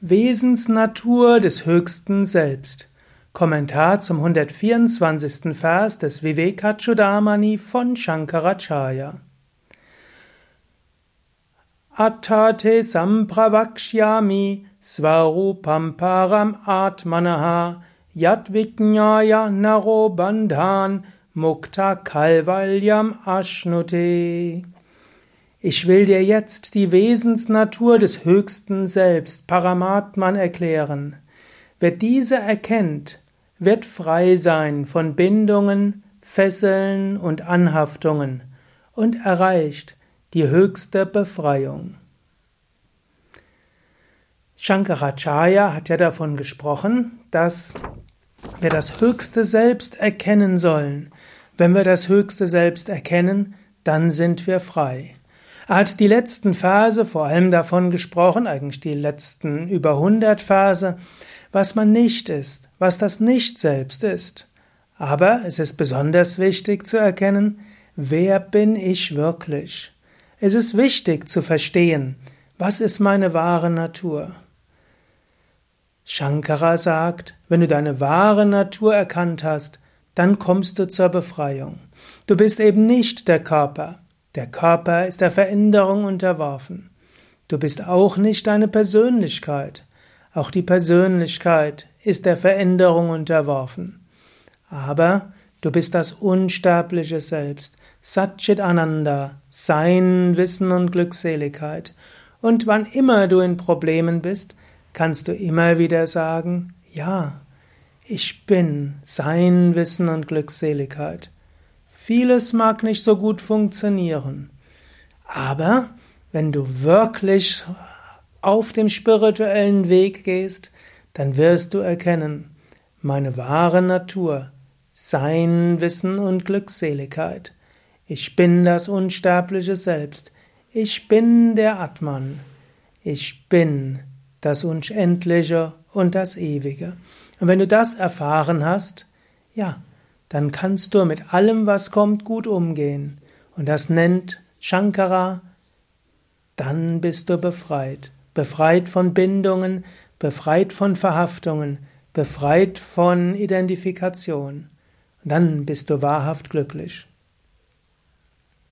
Wesensnatur des höchsten Selbst. Kommentar zum 124. Vers des Vivekachudamani von Shankaracharya. Attate sampravakshyami svarupam param atmanaha yadvijnaya naro bandhan mukta kalvalyam ashnute. Ich will dir jetzt die Wesensnatur des höchsten Selbst, Paramatman, erklären. Wer diese erkennt, wird frei sein von Bindungen, Fesseln und Anhaftungen und erreicht die höchste Befreiung. Shankaracharya hat ja davon gesprochen, dass wir das höchste Selbst erkennen sollen. Wenn wir das höchste Selbst erkennen, dann sind wir frei. Er hat die letzten Verse vor allem davon gesprochen, eigentlich die letzten über 100 Verse, was man nicht ist, was das Nicht-Selbst ist. Aber es ist besonders wichtig zu erkennen, wer bin ich wirklich? Es ist wichtig zu verstehen, was ist meine wahre Natur? Shankara sagt, wenn du deine wahre Natur erkannt hast, dann kommst du zur Befreiung. Du bist eben nicht der Körper. Der Körper ist der Veränderung unterworfen. Du bist auch nicht deine Persönlichkeit. Auch die Persönlichkeit ist der Veränderung unterworfen. Aber du bist das unsterbliche Selbst, Satchit Ananda, Sein, Wissen und Glückseligkeit. Und wann immer du in Problemen bist, kannst du immer wieder sagen, ja, ich bin Sein, Wissen und Glückseligkeit. Vieles mag nicht so gut funktionieren. Aber wenn du wirklich auf dem spirituellen Weg gehst, dann wirst du erkennen, meine wahre Natur, Sein, Wissen und Glückseligkeit. Ich bin das unsterbliche Selbst. Ich bin der Atman. Ich bin das Unendliche und das Ewige. Und wenn du das erfahren hast, ja, dann kannst du mit allem, was kommt, gut umgehen. Und das nennt Shankara, dann bist du befreit. Befreit von Bindungen, befreit von Verhaftungen, befreit von Identifikation. Und dann bist du wahrhaft glücklich.